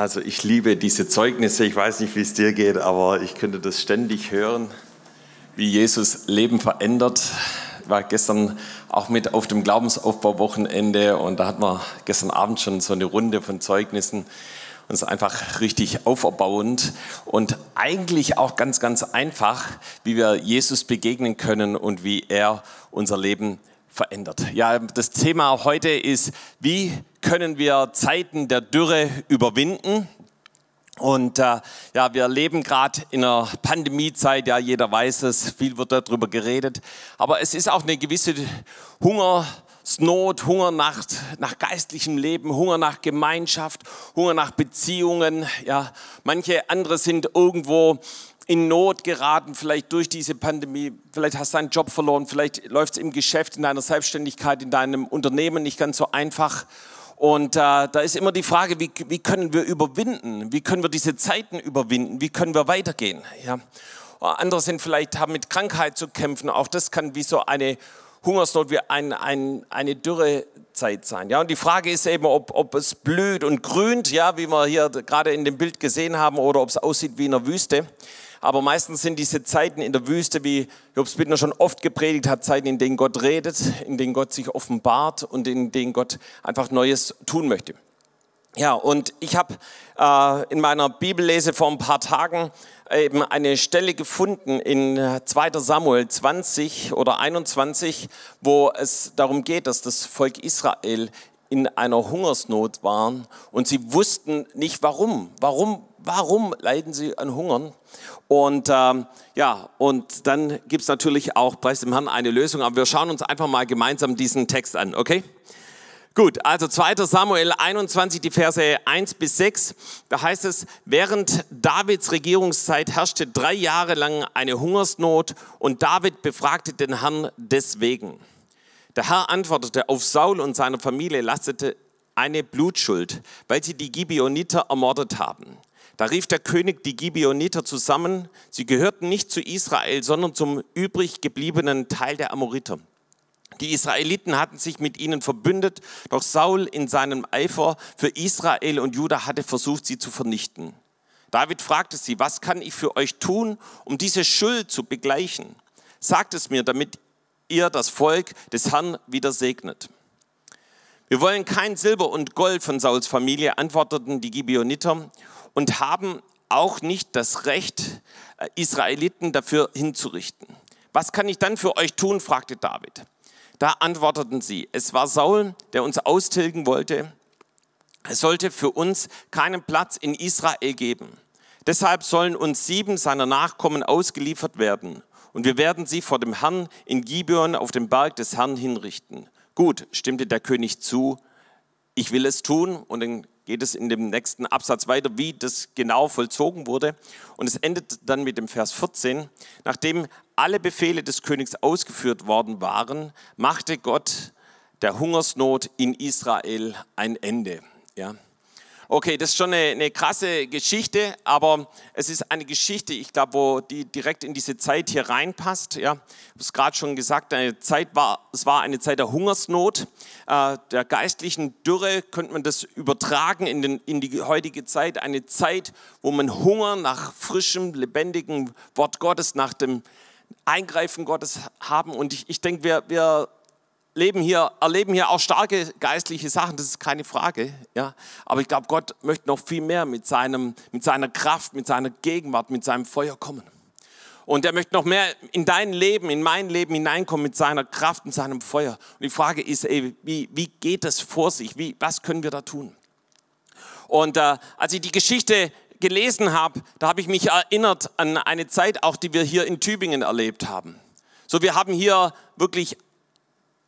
Also ich liebe diese Zeugnisse. Ich weiß nicht, wie es dir geht, aber ich könnte das ständig hören, wie Jesus Leben verändert. Ich war gestern auch mit auf dem Glaubensaufbauwochenende und da hatten wir gestern Abend schon so eine Runde von Zeugnissen. Und es ist einfach richtig auferbauend und eigentlich auch ganz, ganz einfach, wie wir Jesus begegnen können und wie er unser Leben verändert. Ja, das Thema heute ist, wie können wir Zeiten der Dürre überwinden? Und äh, ja, wir leben gerade in einer Pandemiezeit, ja, jeder weiß es, viel wird darüber geredet. Aber es ist auch eine gewisse Hungersnot, Hunger nach, nach geistlichem Leben, Hunger nach Gemeinschaft, Hunger nach Beziehungen. Ja, manche andere sind irgendwo in Not geraten, vielleicht durch diese Pandemie, vielleicht hast du deinen Job verloren, vielleicht läuft es im Geschäft, in deiner Selbstständigkeit, in deinem Unternehmen nicht ganz so einfach. Und äh, da ist immer die Frage, wie, wie können wir überwinden? Wie können wir diese Zeiten überwinden? Wie können wir weitergehen? Ja. Andere sind vielleicht, haben mit Krankheit zu kämpfen. Auch das kann wie so eine Hungersnot, wie ein, ein, eine Dürrezeit sein. Ja, und die Frage ist eben, ob, ob es blüht und grünt, ja, wie wir hier gerade in dem Bild gesehen haben, oder ob es aussieht wie in einer Wüste. Aber meistens sind diese Zeiten in der Wüste, wie Jobs Bittner schon oft gepredigt hat, Zeiten, in denen Gott redet, in denen Gott sich offenbart und in denen Gott einfach Neues tun möchte. Ja, und ich habe äh, in meiner Bibellese vor ein paar Tagen eben eine Stelle gefunden in 2 Samuel 20 oder 21, wo es darum geht, dass das Volk Israel in einer Hungersnot waren und sie wussten nicht warum. Warum, warum leiden sie an Hungern? Und ähm, ja, und dann gibt es natürlich auch, preis dem Herrn, eine Lösung. Aber wir schauen uns einfach mal gemeinsam diesen Text an, okay? Gut, also 2. Samuel 21, die Verse 1 bis 6. Da heißt es, während Davids Regierungszeit herrschte drei Jahre lang eine Hungersnot und David befragte den Herrn deswegen. Der Herr antwortete, auf Saul und seiner Familie lastete eine Blutschuld, weil sie die Gibeoniter ermordet haben. Da rief der König die Gibeoniter zusammen. Sie gehörten nicht zu Israel, sondern zum übrig gebliebenen Teil der Amoriter. Die Israeliten hatten sich mit ihnen verbündet, doch Saul in seinem Eifer für Israel und Juda hatte versucht, sie zu vernichten. David fragte sie, was kann ich für euch tun, um diese Schuld zu begleichen? Sagt es mir, damit ihr das Volk des Herrn wieder segnet. Wir wollen kein Silber und Gold von Sauls Familie, antworteten die Gibeoniter, und haben auch nicht das Recht, äh, Israeliten dafür hinzurichten. Was kann ich dann für euch tun? fragte David. Da antworteten sie, es war Saul, der uns austilgen wollte. Es sollte für uns keinen Platz in Israel geben. Deshalb sollen uns sieben seiner Nachkommen ausgeliefert werden und wir werden sie vor dem Herrn in Gibeon auf dem Berg des Herrn hinrichten. Gut, stimmte der König zu, ich will es tun und dann geht es in dem nächsten Absatz weiter, wie das genau vollzogen wurde. Und es endet dann mit dem Vers 14. Nachdem alle Befehle des Königs ausgeführt worden waren, machte Gott der Hungersnot in Israel ein Ende. Ja. Okay, das ist schon eine, eine krasse Geschichte, aber es ist eine Geschichte, ich glaube, wo die direkt in diese Zeit hier reinpasst. Ja, ich habe es gerade schon gesagt, eine Zeit war, es war eine Zeit der Hungersnot, äh, der geistlichen Dürre, könnte man das übertragen in, den, in die heutige Zeit. Eine Zeit, wo man Hunger nach frischem, lebendigem Wort Gottes, nach dem Eingreifen Gottes haben. Und ich, ich denke, wir, wir leben hier, erleben hier auch starke geistliche Sachen, das ist keine Frage. Ja? Aber ich glaube, Gott möchte noch viel mehr mit, seinem, mit seiner Kraft, mit seiner Gegenwart, mit seinem Feuer kommen. Und er möchte noch mehr in dein Leben, in mein Leben hineinkommen mit seiner Kraft und seinem Feuer. Und die Frage ist, ey, wie, wie geht das vor sich? Wie, was können wir da tun? Und äh, als ich die Geschichte gelesen habe, da habe ich mich erinnert an eine Zeit auch, die wir hier in Tübingen erlebt haben. So, wir haben hier wirklich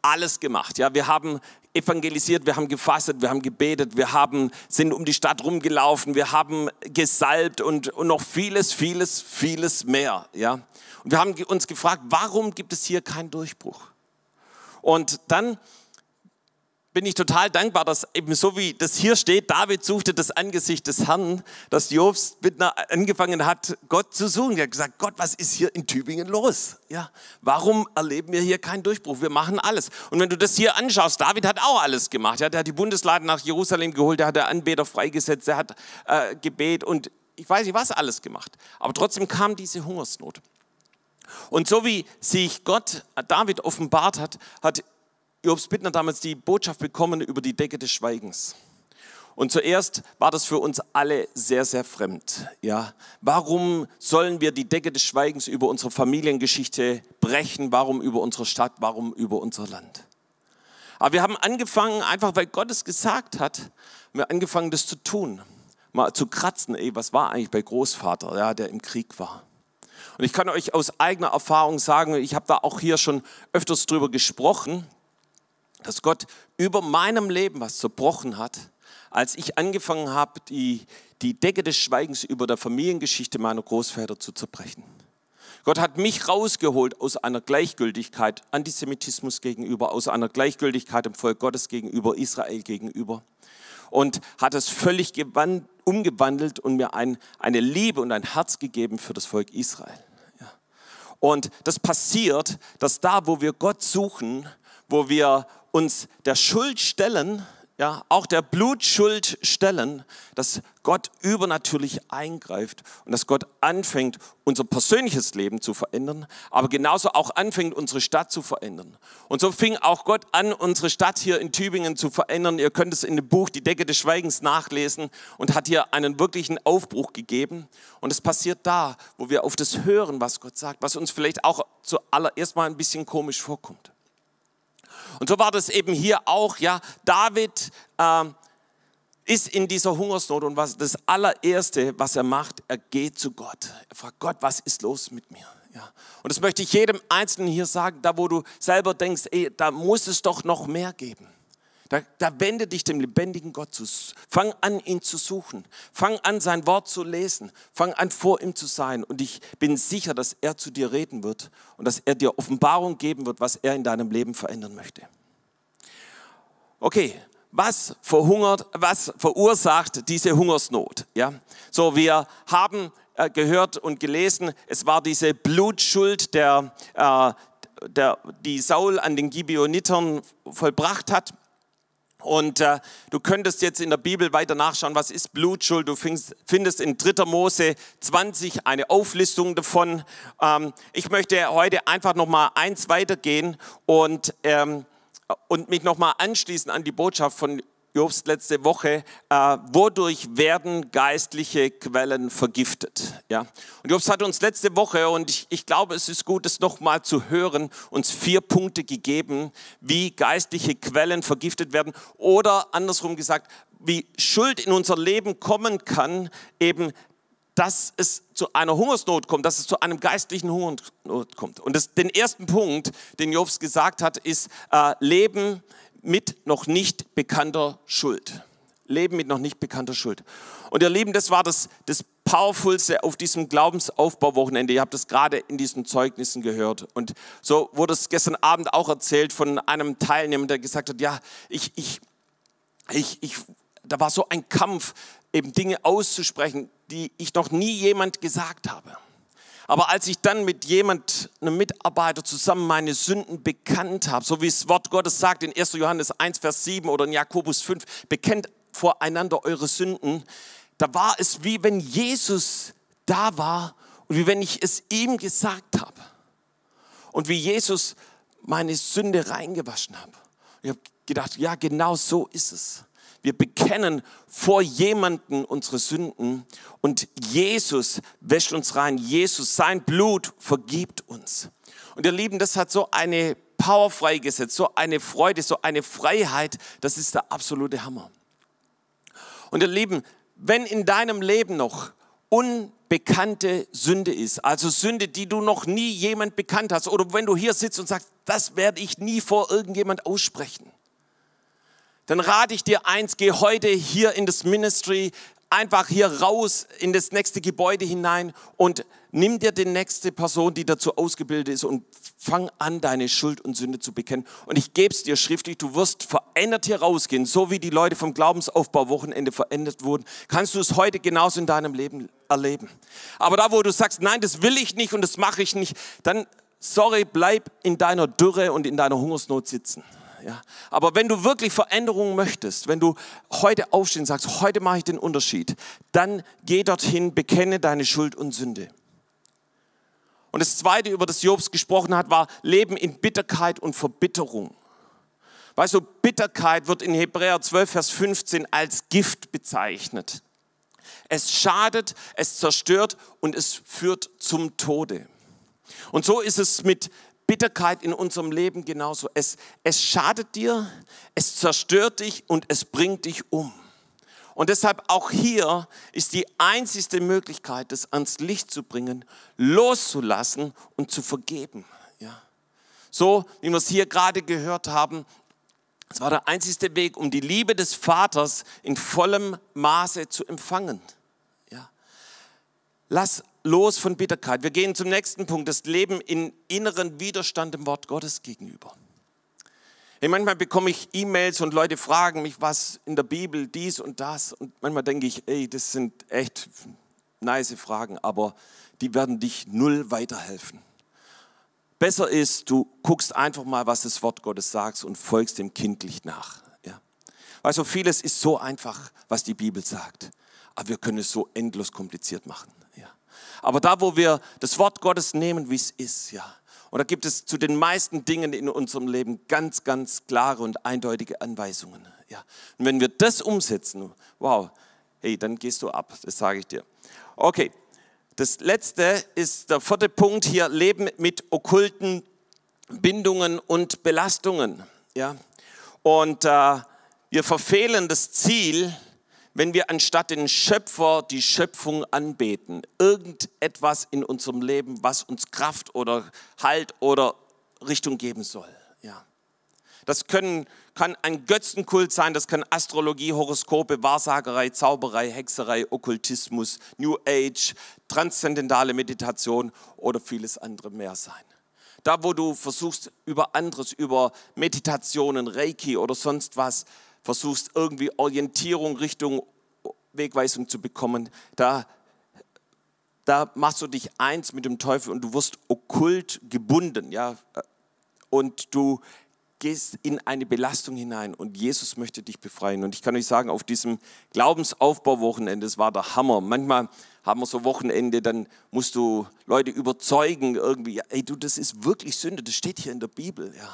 alles gemacht. Ja, wir haben evangelisiert, wir haben gefastet, wir haben gebetet, wir haben, sind um die Stadt rumgelaufen, wir haben gesalbt und, und noch vieles, vieles, vieles mehr. Ja? Und wir haben uns gefragt, warum gibt es hier keinen Durchbruch? Und dann bin ich total dankbar, dass eben so wie das hier steht, David suchte das Angesicht des Herrn, dass Jobs Bittner angefangen hat, Gott zu suchen. Er hat gesagt, Gott, was ist hier in Tübingen los? Ja, warum erleben wir hier keinen Durchbruch? Wir machen alles. Und wenn du das hier anschaust, David hat auch alles gemacht. Ja, der hat die Bundeslade nach Jerusalem geholt, der hat der Anbeter freigesetzt, der hat äh, Gebet und ich weiß nicht was alles gemacht. Aber trotzdem kam diese Hungersnot. Und so wie sich Gott David offenbart hat, hat Jobs Bittner damals die Botschaft bekommen über die Decke des Schweigens. Und zuerst war das für uns alle sehr, sehr fremd. Ja, warum sollen wir die Decke des Schweigens über unsere Familiengeschichte brechen? Warum über unsere Stadt? Warum über unser Land? Aber wir haben angefangen, einfach weil Gott es gesagt hat, wir haben angefangen, das zu tun. Mal zu kratzen, ey, was war eigentlich bei Großvater, ja, der im Krieg war. Und ich kann euch aus eigener Erfahrung sagen, ich habe da auch hier schon öfters drüber gesprochen, dass Gott über meinem Leben was zerbrochen hat, als ich angefangen habe, die, die Decke des Schweigens über der Familiengeschichte meiner Großväter zu zerbrechen. Gott hat mich rausgeholt aus einer Gleichgültigkeit Antisemitismus gegenüber, aus einer Gleichgültigkeit dem Volk Gottes gegenüber, Israel gegenüber und hat es völlig umgewandelt und mir ein, eine Liebe und ein Herz gegeben für das Volk Israel. Ja. Und das passiert, dass da, wo wir Gott suchen, wo wir uns der Schuld stellen, ja, auch der Blutschuld stellen, dass Gott übernatürlich eingreift und dass Gott anfängt, unser persönliches Leben zu verändern, aber genauso auch anfängt, unsere Stadt zu verändern. Und so fing auch Gott an, unsere Stadt hier in Tübingen zu verändern. Ihr könnt es in dem Buch Die Decke des Schweigens nachlesen und hat hier einen wirklichen Aufbruch gegeben. Und es passiert da, wo wir auf das hören, was Gott sagt, was uns vielleicht auch zuallererst mal ein bisschen komisch vorkommt. Und so war das eben hier auch, ja, David äh, ist in dieser Hungersnot und was das allererste, was er macht, er geht zu Gott. Er fragt Gott, was ist los mit mir? Ja. Und das möchte ich jedem Einzelnen hier sagen, da wo du selber denkst, ey, da muss es doch noch mehr geben. Da, da wende dich dem lebendigen Gott zu. Fang an, ihn zu suchen. Fang an, sein Wort zu lesen. Fang an, vor ihm zu sein. Und ich bin sicher, dass er zu dir reden wird und dass er dir Offenbarung geben wird, was er in deinem Leben verändern möchte. Okay, was verhungert, was verursacht diese Hungersnot? Ja, so wir haben äh, gehört und gelesen, es war diese Blutschuld, der, äh, der, die Saul an den Gibeonitern vollbracht hat. Und äh, du könntest jetzt in der Bibel weiter nachschauen, was ist Blutschuld. Du findest, findest in 3. Mose 20 eine Auflistung davon. Ähm, ich möchte heute einfach noch mal eins weitergehen und, ähm, und mich noch mal anschließen an die Botschaft von Jobst letzte Woche, äh, wodurch werden geistliche Quellen vergiftet? Ja? Und Jobst hat uns letzte Woche, und ich, ich glaube, es ist gut, es nochmal zu hören, uns vier Punkte gegeben, wie geistliche Quellen vergiftet werden oder andersrum gesagt, wie Schuld in unser Leben kommen kann, eben dass es zu einer Hungersnot kommt, dass es zu einem geistlichen Hungersnot kommt. Und das, den ersten Punkt, den Jobs gesagt hat, ist äh, Leben mit noch nicht bekannter Schuld. Leben mit noch nicht bekannter Schuld. Und ihr Lieben, das war das, das Powerfulste auf diesem Glaubensaufbauwochenende. Ihr habt es gerade in diesen Zeugnissen gehört. Und so wurde es gestern Abend auch erzählt von einem Teilnehmer, der gesagt hat, ja, ich, ich, ich, ich, da war so ein Kampf, eben Dinge auszusprechen, die ich noch nie jemand gesagt habe. Aber als ich dann mit jemand, einem Mitarbeiter zusammen meine Sünden bekannt habe, so wie das Wort Gottes sagt in 1. Johannes 1, Vers 7 oder in Jakobus 5, bekennt voreinander eure Sünden, da war es wie wenn Jesus da war und wie wenn ich es ihm gesagt habe. Und wie Jesus meine Sünde reingewaschen habe. Ich habe gedacht, ja, genau so ist es. Wir bekennen vor jemanden unsere Sünden und Jesus wäscht uns rein. Jesus, sein Blut vergibt uns. Und ihr Lieben, das hat so eine Power freigesetzt, so eine Freude, so eine Freiheit. Das ist der absolute Hammer. Und ihr Lieben, wenn in deinem Leben noch unbekannte Sünde ist, also Sünde, die du noch nie jemand bekannt hast, oder wenn du hier sitzt und sagst, das werde ich nie vor irgendjemand aussprechen, dann rate ich dir eins, geh heute hier in das Ministry, einfach hier raus in das nächste Gebäude hinein und nimm dir die nächste Person, die dazu ausgebildet ist und fang an, deine Schuld und Sünde zu bekennen. Und ich gebe es dir schriftlich, du wirst verändert hier rausgehen, so wie die Leute vom Glaubensaufbau-Wochenende verändert wurden. Kannst du es heute genauso in deinem Leben erleben. Aber da, wo du sagst, nein, das will ich nicht und das mache ich nicht, dann, sorry, bleib in deiner Dürre und in deiner Hungersnot sitzen. Ja. Aber wenn du wirklich Veränderungen möchtest, wenn du heute aufstehen sagst, heute mache ich den Unterschied, dann geh dorthin, bekenne deine Schuld und Sünde. Und das Zweite, über das Jobs gesprochen hat, war Leben in Bitterkeit und Verbitterung. Weißt du, Bitterkeit wird in Hebräer 12, Vers 15 als Gift bezeichnet. Es schadet, es zerstört und es führt zum Tode. Und so ist es mit Bitterkeit in unserem Leben genauso. Es, es schadet dir, es zerstört dich und es bringt dich um. Und deshalb auch hier ist die einzigste Möglichkeit, das ans Licht zu bringen, loszulassen und zu vergeben. Ja. So, wie wir es hier gerade gehört haben, es war der einzigste Weg, um die Liebe des Vaters in vollem Maße zu empfangen. Ja. Lass los von Bitterkeit. Wir gehen zum nächsten Punkt, das Leben in inneren Widerstand dem Wort Gottes gegenüber. Hey, manchmal bekomme ich E-Mails und Leute fragen mich, was in der Bibel dies und das. Und manchmal denke ich, ey, das sind echt nice Fragen, aber die werden dich null weiterhelfen. Besser ist, du guckst einfach mal, was das Wort Gottes sagt und folgst dem kindlich nach. Ja. Weißt du, vieles ist so einfach, was die Bibel sagt, aber wir können es so endlos kompliziert machen. Aber da, wo wir das Wort Gottes nehmen, wie es ist, ja, und da gibt es zu den meisten Dingen in unserem Leben ganz, ganz klare und eindeutige Anweisungen. Ja. Und wenn wir das umsetzen, wow, hey, dann gehst du ab, das sage ich dir. Okay, das letzte ist der vierte Punkt hier, Leben mit okkulten Bindungen und Belastungen. Ja. Und äh, wir verfehlen das Ziel, wenn wir anstatt den Schöpfer die Schöpfung anbeten. Irgendetwas in unserem Leben, was uns Kraft oder Halt oder Richtung geben soll. Ja. Das können, kann ein Götzenkult sein, das kann Astrologie, Horoskope, Wahrsagerei, Zauberei, Hexerei, Okkultismus, New Age, transzendentale Meditation oder vieles andere mehr sein. Da, wo du versuchst, über anderes, über Meditationen, Reiki oder sonst was, versuchst irgendwie Orientierung Richtung Wegweisung zu bekommen, da, da machst du dich eins mit dem Teufel und du wirst okkult gebunden, ja, und du gehst in eine Belastung hinein und Jesus möchte dich befreien. Und ich kann euch sagen, auf diesem Glaubensaufbauwochenende, das war der Hammer. Manchmal haben wir so Wochenende, dann musst du Leute überzeugen irgendwie, ey du, das ist wirklich Sünde, das steht hier in der Bibel, ja.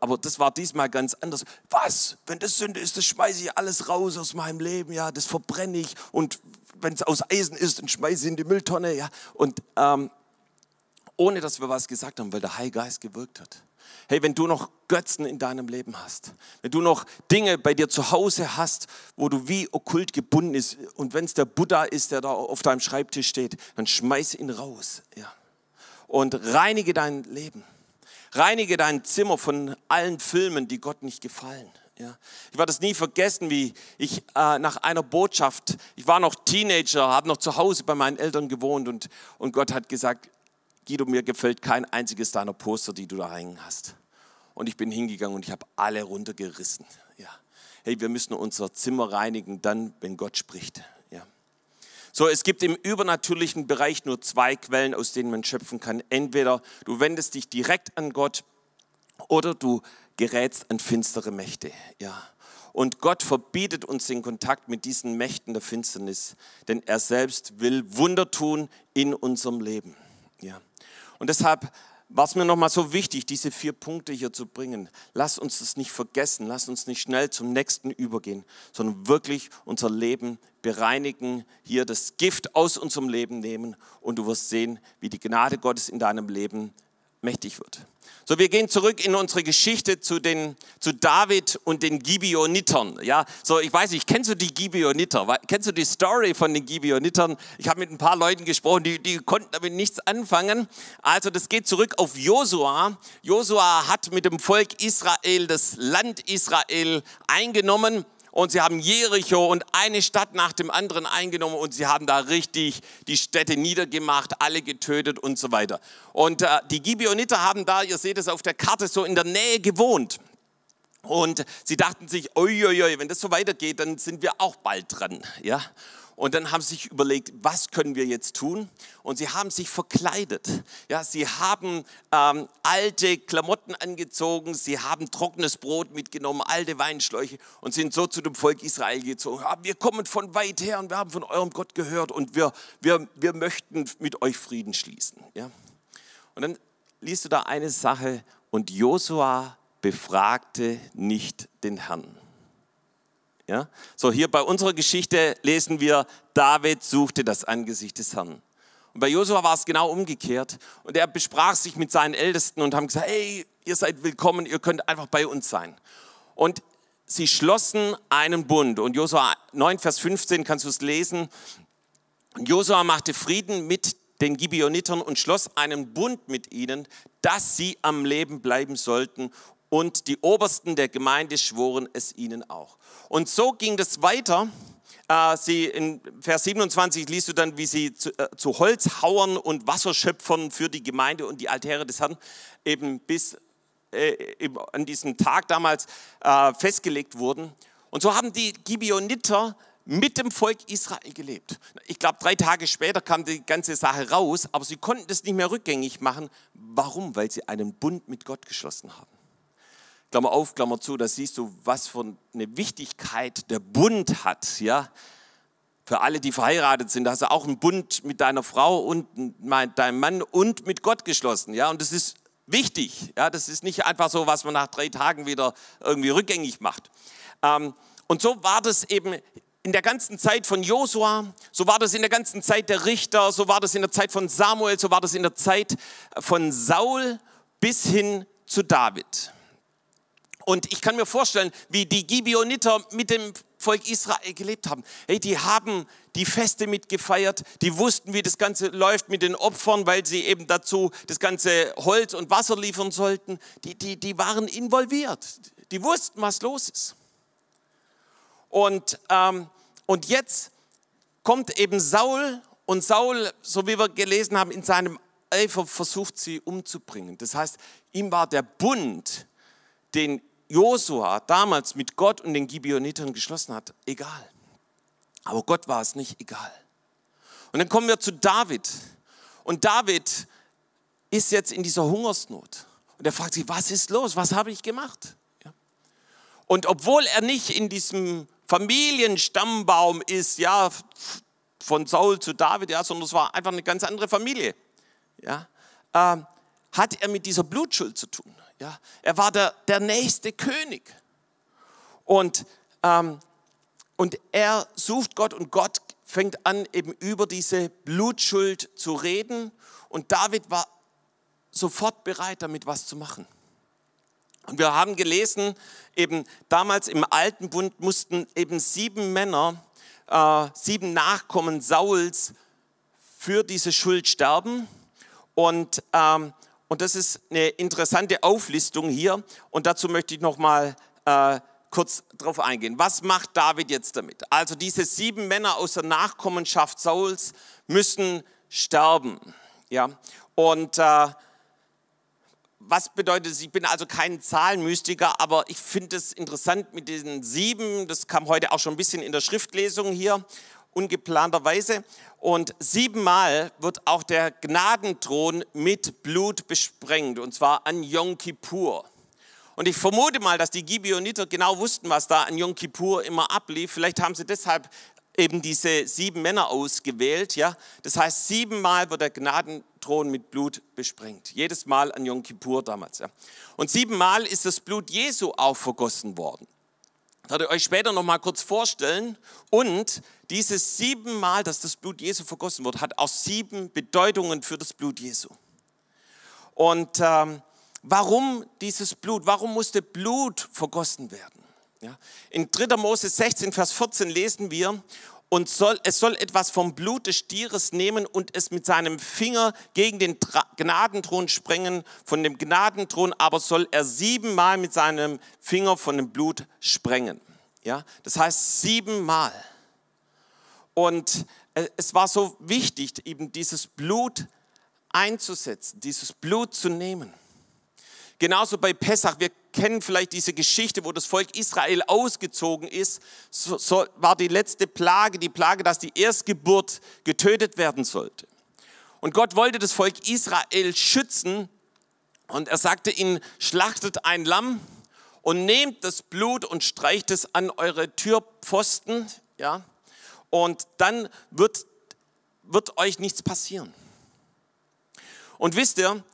Aber das war diesmal ganz anders. Was? Wenn das Sünde ist, das schmeiße ich alles raus aus meinem Leben, ja, das verbrenne ich. Und wenn es aus Eisen ist, dann schmeiße ich in die Mülltonne, ja. Und ähm, ohne dass wir was gesagt haben, weil der Heilige Geist gewirkt hat. Hey, wenn du noch Götzen in deinem Leben hast, wenn du noch Dinge bei dir zu Hause hast, wo du wie okkult gebunden ist, und wenn es der Buddha ist, der da auf deinem Schreibtisch steht, dann schmeiß ihn raus, ja. Und reinige dein Leben. Reinige dein Zimmer von allen Filmen, die Gott nicht gefallen. Ja. Ich werde es nie vergessen, wie ich äh, nach einer Botschaft, ich war noch Teenager, habe noch zu Hause bei meinen Eltern gewohnt und, und Gott hat gesagt, Guido, mir gefällt kein einziges deiner Poster, die du da hängen hast. Und ich bin hingegangen und ich habe alle runtergerissen. Ja. Hey, wir müssen unser Zimmer reinigen, dann, wenn Gott spricht. So, es gibt im übernatürlichen Bereich nur zwei Quellen, aus denen man schöpfen kann. Entweder du wendest dich direkt an Gott oder du gerätst an finstere Mächte. Ja. Und Gott verbietet uns den Kontakt mit diesen Mächten der Finsternis, denn er selbst will Wunder tun in unserem Leben. Ja. Und deshalb war es mir nochmal so wichtig, diese vier Punkte hier zu bringen. Lass uns das nicht vergessen, lass uns nicht schnell zum nächsten übergehen, sondern wirklich unser Leben bereinigen, hier das Gift aus unserem Leben nehmen und du wirst sehen, wie die Gnade Gottes in deinem Leben mächtig wird. So, wir gehen zurück in unsere Geschichte zu, den, zu David und den Gibeonitern. Ja, so, ich weiß nicht, kennst du die Gibeoniter? Kennst du die Story von den Gibeonitern? Ich habe mit ein paar Leuten gesprochen, die, die konnten damit nichts anfangen. Also, das geht zurück auf Josua. Josua hat mit dem Volk Israel das Land Israel eingenommen und sie haben Jericho und eine Stadt nach dem anderen eingenommen und sie haben da richtig die Städte niedergemacht, alle getötet und so weiter. Und äh, die Gibeoniter haben da, ihr seht es auf der Karte, so in der Nähe gewohnt. Und sie dachten sich, oi, wenn das so weitergeht, dann sind wir auch bald dran. Ja? Und dann haben sie sich überlegt, was können wir jetzt tun? Und sie haben sich verkleidet. Ja, sie haben ähm, alte Klamotten angezogen, sie haben trockenes Brot mitgenommen, alte Weinschläuche und sind so zu dem Volk Israel gezogen. Ja, wir kommen von weit her und wir haben von eurem Gott gehört und wir, wir, wir möchten mit euch Frieden schließen. Ja? Und dann liest du da eine Sache und Josua befragte nicht den Herrn. Ja? So, hier bei unserer Geschichte lesen wir, David suchte das Angesicht des Herrn. Und bei Josua war es genau umgekehrt. Und er besprach sich mit seinen Ältesten und haben gesagt, hey, ihr seid willkommen, ihr könnt einfach bei uns sein. Und sie schlossen einen Bund. Und Josua 9, Vers 15 kannst du es lesen. Josua machte Frieden mit den Gibeonitern und schloss einen Bund mit ihnen, dass sie am Leben bleiben sollten. Und die Obersten der Gemeinde schworen es ihnen auch. Und so ging das weiter. Äh, sie, in Vers 27 liest du dann, wie sie zu, äh, zu Holzhauern und Wasserschöpfern für die Gemeinde und die Altäre des Herrn eben bis äh, an diesem Tag damals äh, festgelegt wurden. Und so haben die Gibeoniter mit dem Volk Israel gelebt. Ich glaube, drei Tage später kam die ganze Sache raus, aber sie konnten das nicht mehr rückgängig machen. Warum? Weil sie einen Bund mit Gott geschlossen haben. Klammer auf, Klammer zu, da siehst du, was für eine Wichtigkeit der Bund hat, ja. Für alle, die verheiratet sind, hast du auch einen Bund mit deiner Frau und deinem Mann und mit Gott geschlossen, ja. Und das ist wichtig, ja. Das ist nicht einfach so, was man nach drei Tagen wieder irgendwie rückgängig macht. Ähm, und so war das eben in der ganzen Zeit von Josua, so war das in der ganzen Zeit der Richter, so war das in der Zeit von Samuel, so war das in der Zeit von Saul bis hin zu David. Und ich kann mir vorstellen, wie die Gibeoniter mit dem Volk Israel gelebt haben. Hey, die haben die Feste mitgefeiert, die wussten, wie das Ganze läuft mit den Opfern, weil sie eben dazu das ganze Holz und Wasser liefern sollten. Die, die, die waren involviert, die wussten, was los ist. Und, ähm, und jetzt kommt eben Saul und Saul, so wie wir gelesen haben, in seinem Eifer versucht sie umzubringen. Das heißt, ihm war der Bund, den Josua damals mit Gott und den Gibeonitern geschlossen hat, egal. Aber Gott war es nicht egal. Und dann kommen wir zu David. Und David ist jetzt in dieser Hungersnot. Und er fragt sich, was ist los? Was habe ich gemacht? Und obwohl er nicht in diesem Familienstammbaum ist, ja, von Saul zu David, ja, sondern es war einfach eine ganz andere Familie, ja, äh, hat er mit dieser Blutschuld zu tun. Ja, er war der, der nächste König. Und, ähm, und er sucht Gott und Gott fängt an, eben über diese Blutschuld zu reden. Und David war sofort bereit, damit was zu machen. Und wir haben gelesen, eben damals im Alten Bund mussten eben sieben Männer, äh, sieben Nachkommen Sauls für diese Schuld sterben. Und ähm, und das ist eine interessante Auflistung hier. Und dazu möchte ich noch mal äh, kurz drauf eingehen. Was macht David jetzt damit? Also diese sieben Männer aus der Nachkommenschaft Sauls müssen sterben. Ja? Und äh, was bedeutet es? Ich bin also kein Zahlenmystiker, aber ich finde es interessant mit diesen sieben. Das kam heute auch schon ein bisschen in der Schriftlesung hier ungeplanterweise. Und siebenmal wird auch der Gnadenthron mit Blut besprengt, und zwar an Yom Kippur. Und ich vermute mal, dass die Gibeoniter genau wussten, was da an Yom Kippur immer ablief. Vielleicht haben sie deshalb eben diese sieben Männer ausgewählt. Ja? Das heißt, siebenmal wird der Gnadenthron mit Blut besprengt. Jedes Mal an Yom Kippur damals. Ja? Und siebenmal ist das Blut Jesu auch vergossen worden. Werde ich euch später noch mal kurz vorstellen. Und dieses siebenmal, dass das Blut Jesu vergossen wird, hat auch sieben Bedeutungen für das Blut Jesu. Und ähm, warum dieses Blut? Warum musste Blut vergossen werden? Ja? In 3. Mose 16, Vers 14 lesen wir, und soll, es soll etwas vom Blut des Stieres nehmen und es mit seinem Finger gegen den Gnadenthron sprengen. Von dem Gnadenthron aber soll er siebenmal mit seinem Finger von dem Blut sprengen. Ja, das heißt siebenmal. Und äh, es war so wichtig, eben dieses Blut einzusetzen, dieses Blut zu nehmen. Genauso bei Pessach, wir kennen vielleicht diese Geschichte, wo das Volk Israel ausgezogen ist, so, so war die letzte Plage, die Plage, dass die Erstgeburt getötet werden sollte. Und Gott wollte das Volk Israel schützen und er sagte ihnen, schlachtet ein Lamm und nehmt das Blut und streicht es an eure Türpfosten, ja, und dann wird, wird euch nichts passieren. Und wisst ihr,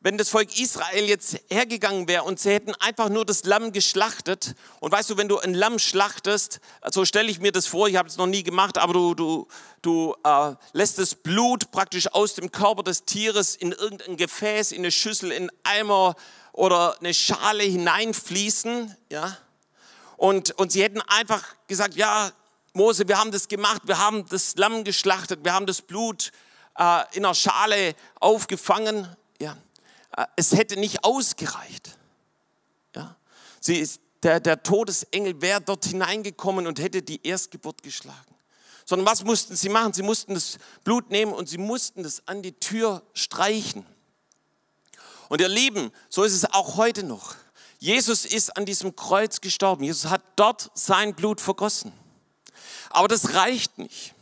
wenn das Volk Israel jetzt hergegangen wäre und sie hätten einfach nur das Lamm geschlachtet und weißt du, wenn du ein Lamm schlachtest, so stelle ich mir das vor, ich habe es noch nie gemacht, aber du, du, du äh, lässt das Blut praktisch aus dem Körper des Tieres in irgendein Gefäß, in eine Schüssel, in einen Eimer oder eine Schale hineinfließen, ja, und, und sie hätten einfach gesagt, ja, Mose, wir haben das gemacht, wir haben das Lamm geschlachtet, wir haben das Blut äh, in einer Schale aufgefangen, ja es hätte nicht ausgereicht. Ja? Sie ist, der, der Todesengel wäre dort hineingekommen und hätte die Erstgeburt geschlagen. Sondern was mussten sie machen? Sie mussten das Blut nehmen und sie mussten das an die Tür streichen. Und ihr Lieben, so ist es auch heute noch. Jesus ist an diesem Kreuz gestorben. Jesus hat dort sein Blut vergossen. Aber das reicht nicht,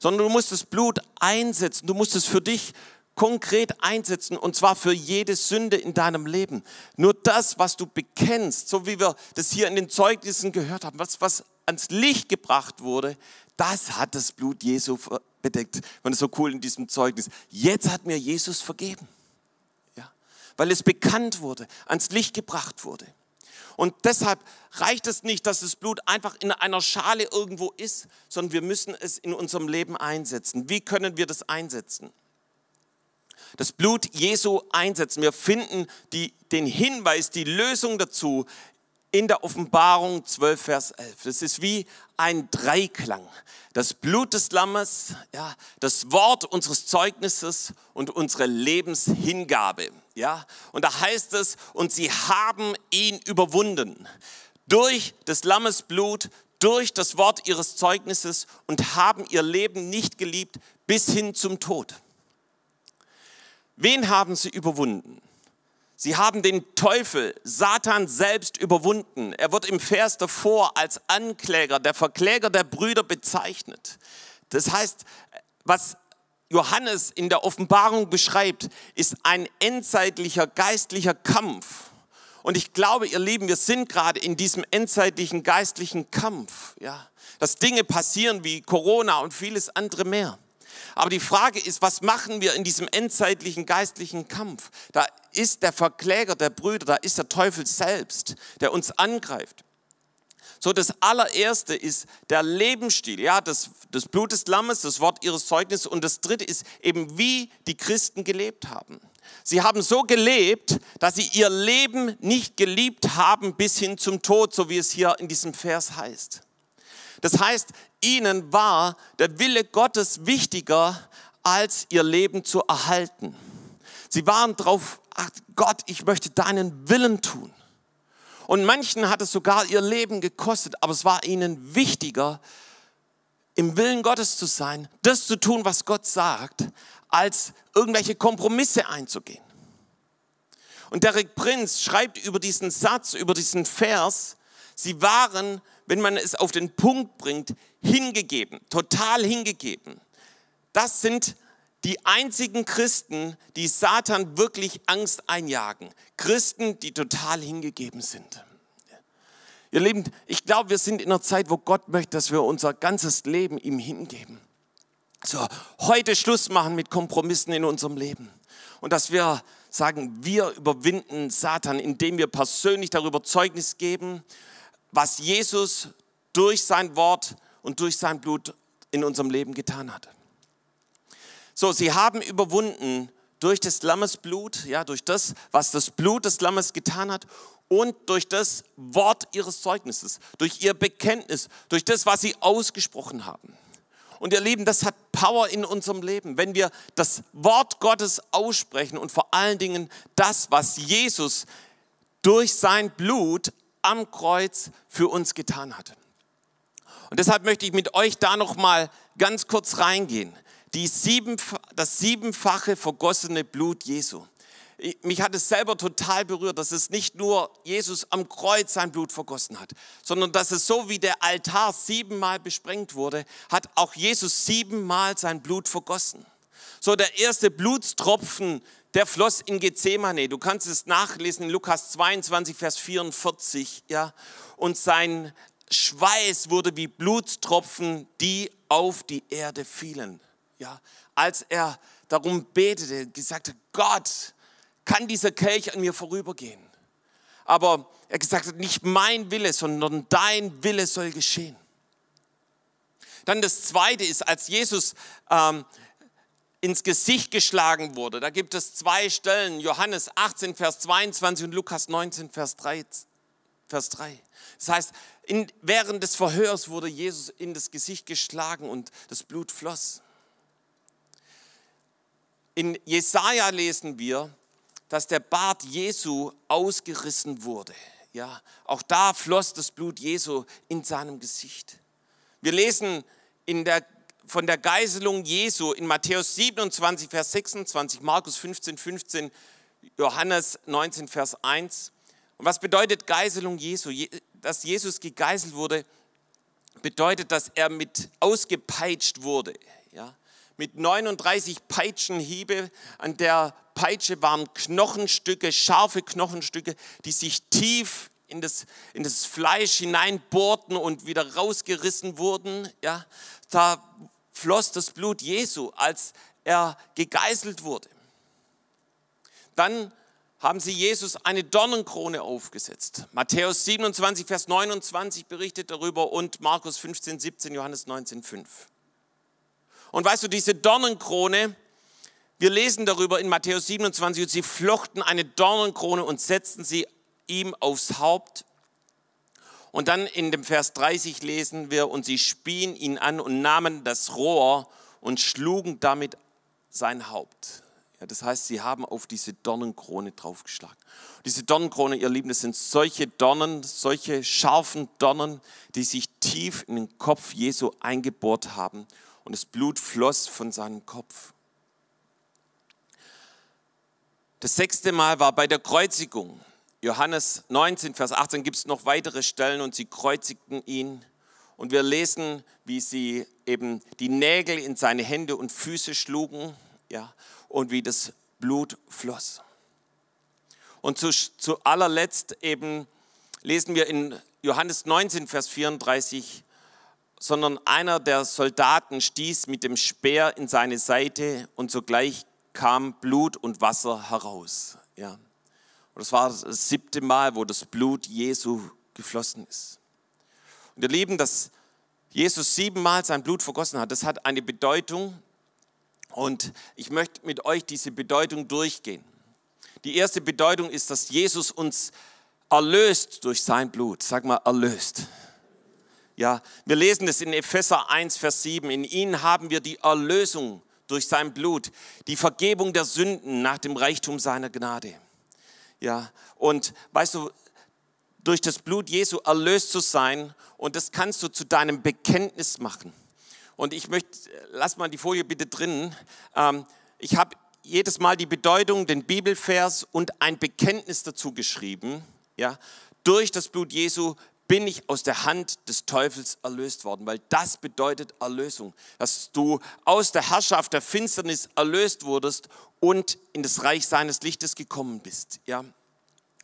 sondern du musst das Blut einsetzen. Du musst es für dich konkret einsetzen und zwar für jede Sünde in deinem Leben. Nur das, was du bekennst, so wie wir das hier in den Zeugnissen gehört haben, was, was ans Licht gebracht wurde, das hat das Blut Jesu bedeckt. Man ist so cool in diesem Zeugnis. Jetzt hat mir Jesus vergeben. Ja, weil es bekannt wurde, ans Licht gebracht wurde. Und deshalb reicht es nicht, dass das Blut einfach in einer Schale irgendwo ist, sondern wir müssen es in unserem Leben einsetzen. Wie können wir das einsetzen? Das Blut Jesu einsetzen. Wir finden die, den Hinweis, die Lösung dazu in der Offenbarung 12, Vers 11. Das ist wie ein Dreiklang. Das Blut des Lammes, ja, das Wort unseres Zeugnisses und unsere Lebenshingabe. Ja, und da heißt es, und sie haben ihn überwunden. Durch des Lammes Blut, durch das Wort ihres Zeugnisses und haben ihr Leben nicht geliebt bis hin zum Tod. Wen haben sie überwunden? Sie haben den Teufel, Satan selbst überwunden. Er wird im Vers davor als Ankläger, der Verkläger der Brüder bezeichnet. Das heißt, was Johannes in der Offenbarung beschreibt, ist ein endzeitlicher geistlicher Kampf. Und ich glaube, ihr Lieben, wir sind gerade in diesem endzeitlichen geistlichen Kampf, ja. Dass Dinge passieren wie Corona und vieles andere mehr. Aber die Frage ist, was machen wir in diesem endzeitlichen geistlichen Kampf? Da ist der Verkläger der Brüder, da ist der Teufel selbst, der uns angreift. So, das allererste ist der Lebensstil, ja, das, das Blut des Lammes, das Wort ihres Zeugnisses. Und das dritte ist eben, wie die Christen gelebt haben. Sie haben so gelebt, dass sie ihr Leben nicht geliebt haben bis hin zum Tod, so wie es hier in diesem Vers heißt. Das heißt, ihnen war der Wille Gottes wichtiger, als ihr Leben zu erhalten. Sie waren drauf, ach Gott, ich möchte deinen Willen tun. Und manchen hat es sogar ihr Leben gekostet, aber es war ihnen wichtiger, im Willen Gottes zu sein, das zu tun, was Gott sagt, als irgendwelche Kompromisse einzugehen. Und Derek Prinz schreibt über diesen Satz, über diesen Vers, sie waren wenn man es auf den Punkt bringt, hingegeben, total hingegeben. Das sind die einzigen Christen, die Satan wirklich Angst einjagen. Christen, die total hingegeben sind. Ihr Lieben, ich glaube, wir sind in einer Zeit, wo Gott möchte, dass wir unser ganzes Leben ihm hingeben. So, heute Schluss machen mit Kompromissen in unserem Leben. Und dass wir sagen, wir überwinden Satan, indem wir persönlich darüber Zeugnis geben, was Jesus durch sein Wort und durch sein Blut in unserem Leben getan hat. So, sie haben überwunden durch des Lammes Blut, ja, durch das, was das Blut des Lammes getan hat und durch das Wort ihres Zeugnisses, durch ihr Bekenntnis, durch das, was sie ausgesprochen haben. Und ihr Lieben, das hat Power in unserem Leben, wenn wir das Wort Gottes aussprechen und vor allen Dingen das, was Jesus durch sein Blut am Kreuz für uns getan hat. Und deshalb möchte ich mit euch da noch mal ganz kurz reingehen. Die sieben, das siebenfache vergossene Blut Jesu. Mich hat es selber total berührt, dass es nicht nur Jesus am Kreuz sein Blut vergossen hat, sondern dass es so wie der Altar siebenmal besprengt wurde, hat auch Jesus siebenmal sein Blut vergossen. So der erste Blutstropfen, der floss in Gethsemane. Du kannst es nachlesen in Lukas 22, Vers 44, ja. Und sein Schweiß wurde wie Blutstropfen, die auf die Erde fielen. Ja, als er darum betete, gesagt hat, Gott, kann dieser Kelch an mir vorübergehen? Aber er gesagt hat, nicht mein Wille, sondern dein Wille soll geschehen. Dann das Zweite ist, als Jesus ähm, ins Gesicht geschlagen wurde. Da gibt es zwei Stellen, Johannes 18, Vers 22 und Lukas 19, Vers 3. Vers 3. Das heißt, in, während des Verhörs wurde Jesus in das Gesicht geschlagen und das Blut floss. In Jesaja lesen wir, dass der Bart Jesu ausgerissen wurde. Ja, auch da floss das Blut Jesu in seinem Gesicht. Wir lesen in der, von der Geiselung Jesu in Matthäus 27, Vers 26, Markus 15, 15, Johannes 19, Vers 1. Und was bedeutet Geiselung Jesu? Dass Jesus gegeißelt wurde, bedeutet, dass er mit ausgepeitscht wurde. Ja? Mit 39 Peitschenhiebe an der Peitsche waren Knochenstücke, scharfe Knochenstücke, die sich tief in das, in das Fleisch hineinbohrten und wieder rausgerissen wurden. Ja? Da floss das Blut Jesu, als er gegeißelt wurde. Dann haben sie Jesus eine Dornenkrone aufgesetzt. Matthäus 27, Vers 29 berichtet darüber und Markus 15, 17, Johannes 19, 5. Und weißt du, diese Dornenkrone, wir lesen darüber in Matthäus 27, und sie flochten eine Dornenkrone und setzten sie ihm aufs Haupt. Und dann in dem Vers 30 lesen wir, und sie spien ihn an und nahmen das Rohr und schlugen damit sein Haupt. Ja, das heißt, sie haben auf diese Dornenkrone draufgeschlagen. Diese Dornenkrone, ihr Lieben, das sind solche Dornen, solche scharfen Dornen, die sich tief in den Kopf Jesu eingebohrt haben und das Blut floss von seinem Kopf. Das sechste Mal war bei der Kreuzigung. Johannes 19, Vers 18 gibt es noch weitere Stellen und sie kreuzigten ihn. Und wir lesen, wie sie eben die Nägel in seine Hände und Füße schlugen. Ja, und wie das Blut floss. Und zu, zu allerletzt eben lesen wir in Johannes 19, Vers 34, sondern einer der Soldaten stieß mit dem Speer in seine Seite und sogleich kam Blut und Wasser heraus. Ja. Und das war das siebte Mal, wo das Blut Jesu geflossen ist. Und ihr Lieben, dass Jesus siebenmal sein Blut vergossen hat, das hat eine Bedeutung, und ich möchte mit euch diese Bedeutung durchgehen. Die erste Bedeutung ist, dass Jesus uns erlöst durch sein Blut. Sag mal, erlöst. Ja, wir lesen es in Epheser 1, Vers 7. In ihn haben wir die Erlösung durch sein Blut, die Vergebung der Sünden nach dem Reichtum seiner Gnade. Ja, und weißt du, durch das Blut Jesu erlöst zu sein und das kannst du zu deinem Bekenntnis machen. Und ich möchte, lass mal die Folie bitte drin. Ähm, ich habe jedes Mal die Bedeutung, den Bibelvers und ein Bekenntnis dazu geschrieben. Ja, durch das Blut Jesu bin ich aus der Hand des Teufels erlöst worden, weil das bedeutet Erlösung, dass du aus der Herrschaft der Finsternis erlöst wurdest und in das Reich seines Lichtes gekommen bist. Ja.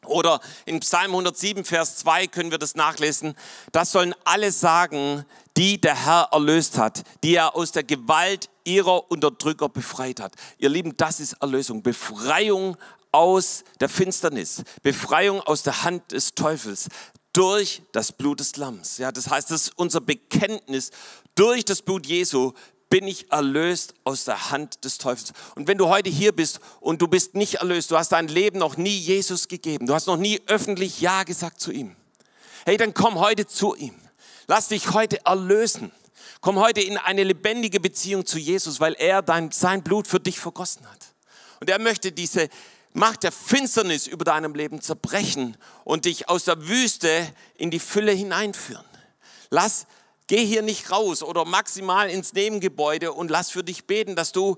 Oder in Psalm 107, Vers 2 können wir das nachlesen. Das sollen alle sagen, die der Herr erlöst hat, die er aus der Gewalt ihrer Unterdrücker befreit hat. Ihr Lieben, das ist Erlösung. Befreiung aus der Finsternis. Befreiung aus der Hand des Teufels durch das Blut des Lamms. Ja, das heißt, das ist unser Bekenntnis. Durch das Blut Jesu bin ich erlöst aus der Hand des Teufels. Und wenn du heute hier bist und du bist nicht erlöst, du hast dein Leben noch nie Jesus gegeben, du hast noch nie öffentlich Ja gesagt zu ihm, hey, dann komm heute zu ihm. Lass dich heute erlösen. Komm heute in eine lebendige Beziehung zu Jesus, weil er dein, sein Blut für dich vergossen hat. Und er möchte diese Macht der Finsternis über deinem Leben zerbrechen und dich aus der Wüste in die Fülle hineinführen. Lass, geh hier nicht raus oder maximal ins Nebengebäude und lass für dich beten, dass du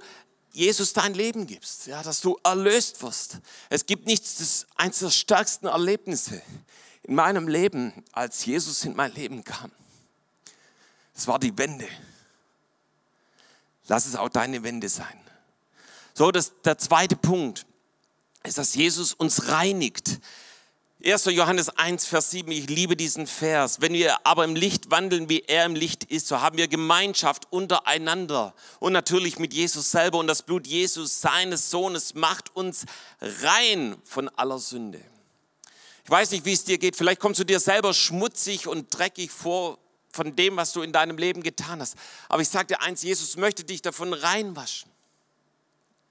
Jesus dein Leben gibst, ja, dass du erlöst wirst. Es gibt nichts, das eines der stärksten Erlebnisse in meinem Leben, als Jesus in mein Leben kam. Es war die Wende. Lass es auch deine Wende sein. So, das, der zweite Punkt ist, dass Jesus uns reinigt. 1. Johannes 1, Vers 7, ich liebe diesen Vers. Wenn wir aber im Licht wandeln, wie er im Licht ist, so haben wir Gemeinschaft untereinander und natürlich mit Jesus selber. Und das Blut Jesus, seines Sohnes, macht uns rein von aller Sünde. Ich weiß nicht, wie es dir geht. Vielleicht kommst du dir selber schmutzig und dreckig vor von dem, was du in deinem Leben getan hast. Aber ich sage dir eins, Jesus möchte dich davon reinwaschen.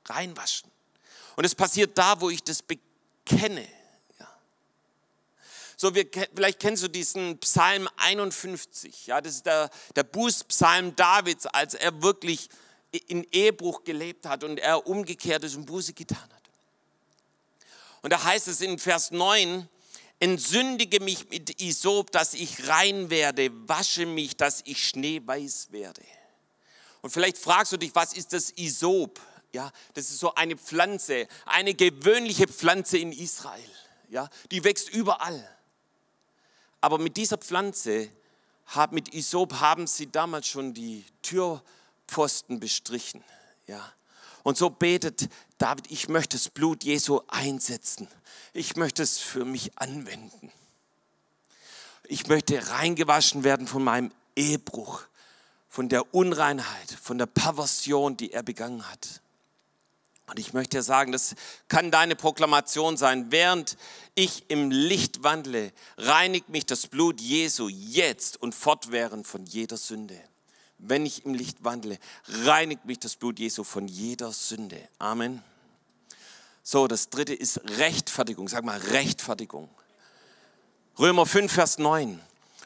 Reinwaschen. Und es passiert da, wo ich das bekenne. So, wir, vielleicht kennst du diesen Psalm 51. Ja, das ist der, der Bußpsalm Davids, als er wirklich in Ehebruch gelebt hat und er umgekehrt ist und Buße getan hat. Und da heißt es in Vers 9, entsündige mich mit Isop, dass ich rein werde, wasche mich, dass ich schneeweiß werde. Und vielleicht fragst du dich, was ist das Isop? Ja, das ist so eine Pflanze, eine gewöhnliche Pflanze in Israel. Ja, die wächst überall. Aber mit dieser Pflanze, mit Isop, haben sie damals schon die Türpfosten bestrichen. Ja. Und so betet David, ich möchte das Blut Jesu einsetzen. Ich möchte es für mich anwenden. Ich möchte reingewaschen werden von meinem Ehebruch, von der Unreinheit, von der Perversion, die er begangen hat. Und ich möchte dir sagen, das kann deine Proklamation sein. Während ich im Licht wandle, reinigt mich das Blut Jesu jetzt und fortwährend von jeder Sünde. Wenn ich im Licht wandle, reinigt mich das Blut Jesu von jeder Sünde. Amen. So, das dritte ist Rechtfertigung. Sag mal Rechtfertigung. Römer 5, Vers 9.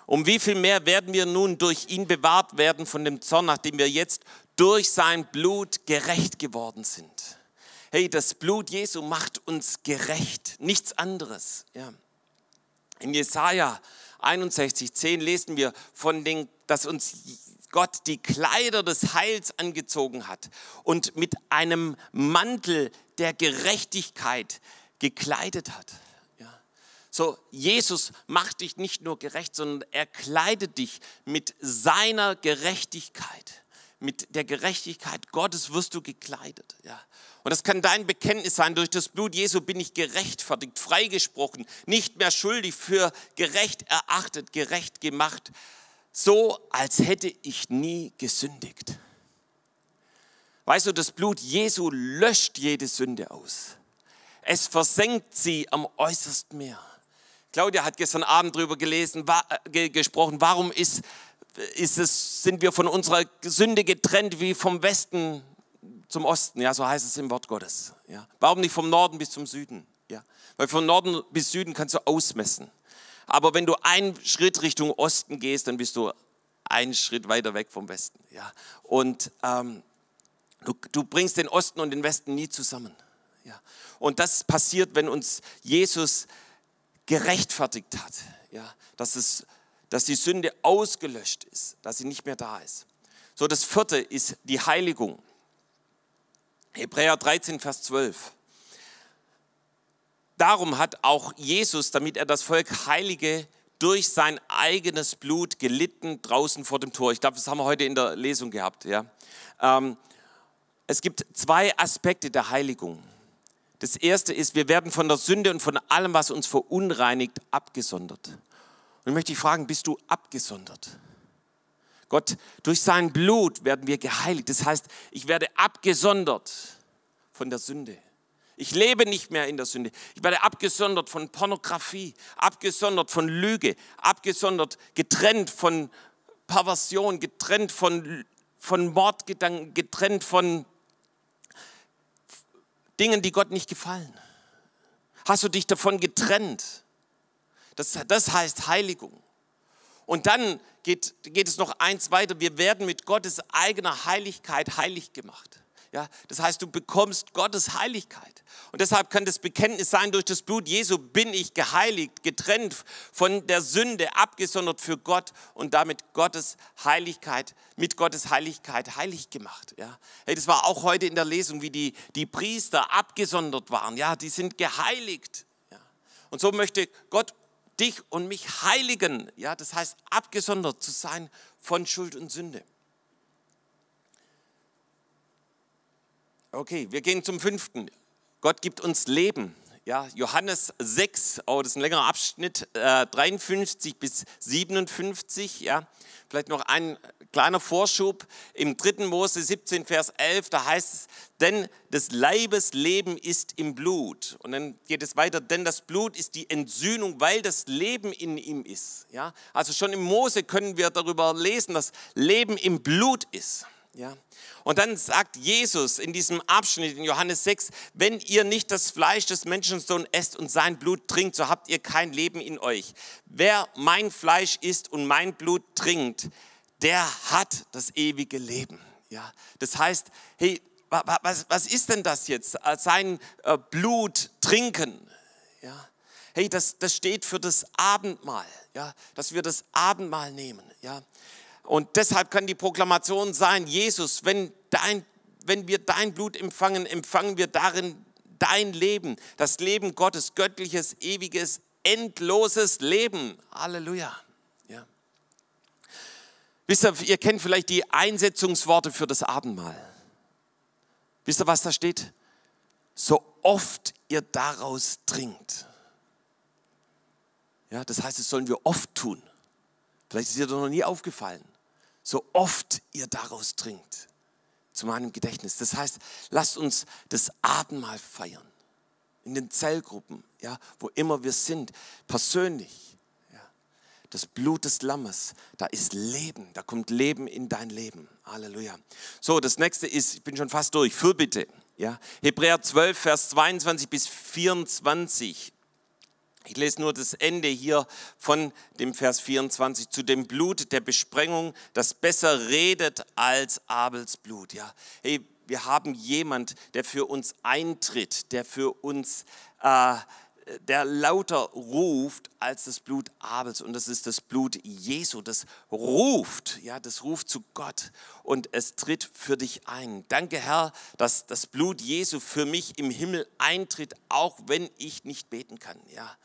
Um wie viel mehr werden wir nun durch ihn bewahrt werden von dem Zorn, nachdem wir jetzt durch sein Blut gerecht geworden sind? Hey, das Blut Jesu macht uns gerecht, nichts anderes. Ja. In Jesaja 61, 10 lesen wir von den, dass uns Gott die Kleider des Heils angezogen hat und mit einem Mantel der Gerechtigkeit gekleidet hat. Ja. So, Jesus macht dich nicht nur gerecht, sondern er kleidet dich mit seiner Gerechtigkeit. Mit der Gerechtigkeit Gottes wirst du gekleidet. Ja. Und das kann dein Bekenntnis sein, durch das Blut Jesu bin ich gerechtfertigt, freigesprochen, nicht mehr schuldig, für gerecht erachtet, gerecht gemacht, so als hätte ich nie gesündigt. Weißt du, das Blut Jesu löscht jede Sünde aus. Es versenkt sie am äußersten Meer. Claudia hat gestern Abend darüber gelesen, war, äh, gesprochen, warum ist, ist es, sind wir von unserer Sünde getrennt wie vom Westen zum Osten, ja, so heißt es im Wort Gottes. Ja. Warum nicht vom Norden bis zum Süden? Ja. Weil von Norden bis Süden kannst du ausmessen. Aber wenn du einen Schritt Richtung Osten gehst, dann bist du einen Schritt weiter weg vom Westen. Ja. Und ähm, du, du bringst den Osten und den Westen nie zusammen. Ja. Und das passiert, wenn uns Jesus gerechtfertigt hat. Ja. Dass, es, dass die Sünde ausgelöscht ist, dass sie nicht mehr da ist. So, das vierte ist die Heiligung. Hebräer 13, Vers 12. Darum hat auch Jesus, damit er das Volk heilige, durch sein eigenes Blut gelitten draußen vor dem Tor. Ich glaube, das haben wir heute in der Lesung gehabt. Ja. Ähm, es gibt zwei Aspekte der Heiligung. Das erste ist, wir werden von der Sünde und von allem, was uns verunreinigt, abgesondert. Und ich möchte dich fragen, bist du abgesondert? Gott, durch sein Blut werden wir geheiligt. Das heißt, ich werde abgesondert von der Sünde. Ich lebe nicht mehr in der Sünde. Ich werde abgesondert von Pornografie, abgesondert von Lüge, abgesondert, getrennt von Perversion, getrennt von, von Mordgedanken, getrennt von Dingen, die Gott nicht gefallen. Hast du dich davon getrennt? Das, das heißt Heiligung. Und dann geht, geht es noch eins weiter. Wir werden mit Gottes eigener Heiligkeit heilig gemacht. Ja, das heißt, du bekommst Gottes Heiligkeit. Und deshalb kann das Bekenntnis sein, durch das Blut Jesu bin ich geheiligt, getrennt von der Sünde, abgesondert für Gott und damit Gottes Heiligkeit, mit Gottes Heiligkeit heilig gemacht. Ja. Hey, das war auch heute in der Lesung, wie die, die Priester abgesondert waren. Ja, die sind geheiligt. Ja. Und so möchte Gott dich und mich heiligen. Ja, das heißt, abgesondert zu sein von Schuld und Sünde. Okay, wir gehen zum fünften. Gott gibt uns Leben. Ja, Johannes 6, oh, das ist ein längerer Abschnitt, äh, 53 bis 57. Ja. Vielleicht noch ein kleiner Vorschub. Im 3. Mose 17, Vers 11, da heißt es, denn des Leibes Leben ist im Blut. Und dann geht es weiter, denn das Blut ist die Entsühnung, weil das Leben in ihm ist. Ja. Also schon im Mose können wir darüber lesen, dass Leben im Blut ist. Ja. Und dann sagt Jesus in diesem Abschnitt in Johannes 6, wenn ihr nicht das Fleisch des Menschensohn esst und sein Blut trinkt, so habt ihr kein Leben in euch. Wer mein Fleisch isst und mein Blut trinkt, der hat das ewige Leben. Ja, das heißt, hey, was, was ist denn das jetzt? Sein äh, Blut trinken. Ja, hey, das, das steht für das Abendmahl. Ja, dass wir das Abendmahl nehmen. Ja, und deshalb kann die Proklamation sein, Jesus, wenn, dein, wenn wir dein Blut empfangen, empfangen wir darin dein Leben, das Leben Gottes, göttliches, ewiges, endloses Leben. Halleluja. Ja. Wisst ihr, ihr kennt vielleicht die Einsetzungsworte für das Abendmahl. Wisst ihr, was da steht? So oft ihr daraus trinkt. Ja, das heißt, das sollen wir oft tun. Vielleicht ist dir das noch nie aufgefallen so oft ihr daraus trinkt, zu meinem Gedächtnis. Das heißt, lasst uns das Abendmahl feiern. In den Zellgruppen, ja, wo immer wir sind, persönlich. Ja. Das Blut des Lammes, da ist Leben, da kommt Leben in dein Leben. Halleluja. So, das nächste ist, ich bin schon fast durch, Fürbitte. Ja. Hebräer 12, Vers 22 bis 24. Ich lese nur das Ende hier von dem Vers 24. Zu dem Blut der Besprengung, das besser redet als Abels Blut. Ja, hey, wir haben jemand, der für uns eintritt, der für uns, äh, der lauter ruft als das Blut Abels. Und das ist das Blut Jesu. Das ruft, ja, das ruft zu Gott und es tritt für dich ein. Danke, Herr, dass das Blut Jesu für mich im Himmel eintritt, auch wenn ich nicht beten kann. Ja,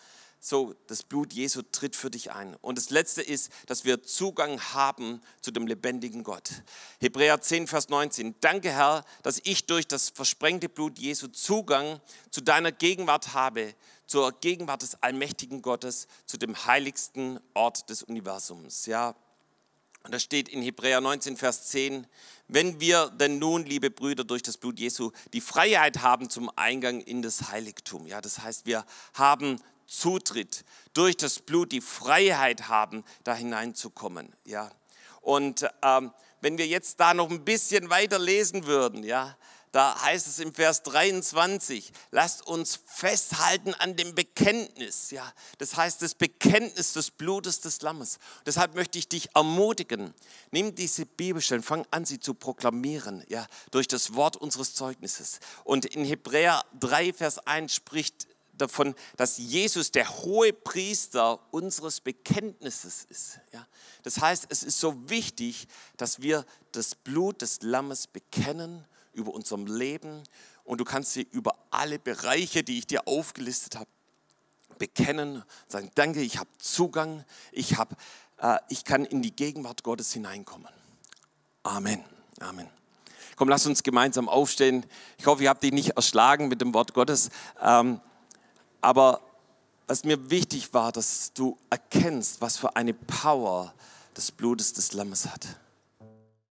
so, das Blut Jesu tritt für dich ein. Und das Letzte ist, dass wir Zugang haben zu dem lebendigen Gott. Hebräer 10, Vers 19. Danke, Herr, dass ich durch das versprengte Blut Jesu Zugang zu deiner Gegenwart habe, zur Gegenwart des allmächtigen Gottes, zu dem heiligsten Ort des Universums. Ja, und da steht in Hebräer 19, Vers 10, wenn wir denn nun, liebe Brüder, durch das Blut Jesu die Freiheit haben zum Eingang in das Heiligtum. Ja, das heißt, wir haben Zutritt, durch das Blut die Freiheit haben, da hineinzukommen. Ja. Und ähm, wenn wir jetzt da noch ein bisschen weiter lesen würden, ja, da heißt es im Vers 23, lasst uns festhalten an dem Bekenntnis. Ja, das heißt das Bekenntnis des Blutes des Lammes. Deshalb möchte ich dich ermutigen, nimm diese Bibelstellen, fang an, sie zu proklamieren, ja, durch das Wort unseres Zeugnisses. Und in Hebräer 3, Vers 1 spricht davon, dass Jesus der hohe Priester unseres Bekenntnisses ist. Ja? Das heißt, es ist so wichtig, dass wir das Blut des Lammes bekennen über unserem Leben und du kannst sie über alle Bereiche, die ich dir aufgelistet habe, bekennen, sagen, danke, ich habe Zugang, ich, hab, äh, ich kann in die Gegenwart Gottes hineinkommen. Amen. Amen. Komm, lass uns gemeinsam aufstehen. Ich hoffe, ihr habt dich nicht erschlagen mit dem Wort Gottes. Ähm, aber was mir wichtig war, dass du erkennst, was für eine Power das Blutes des Lammes hat.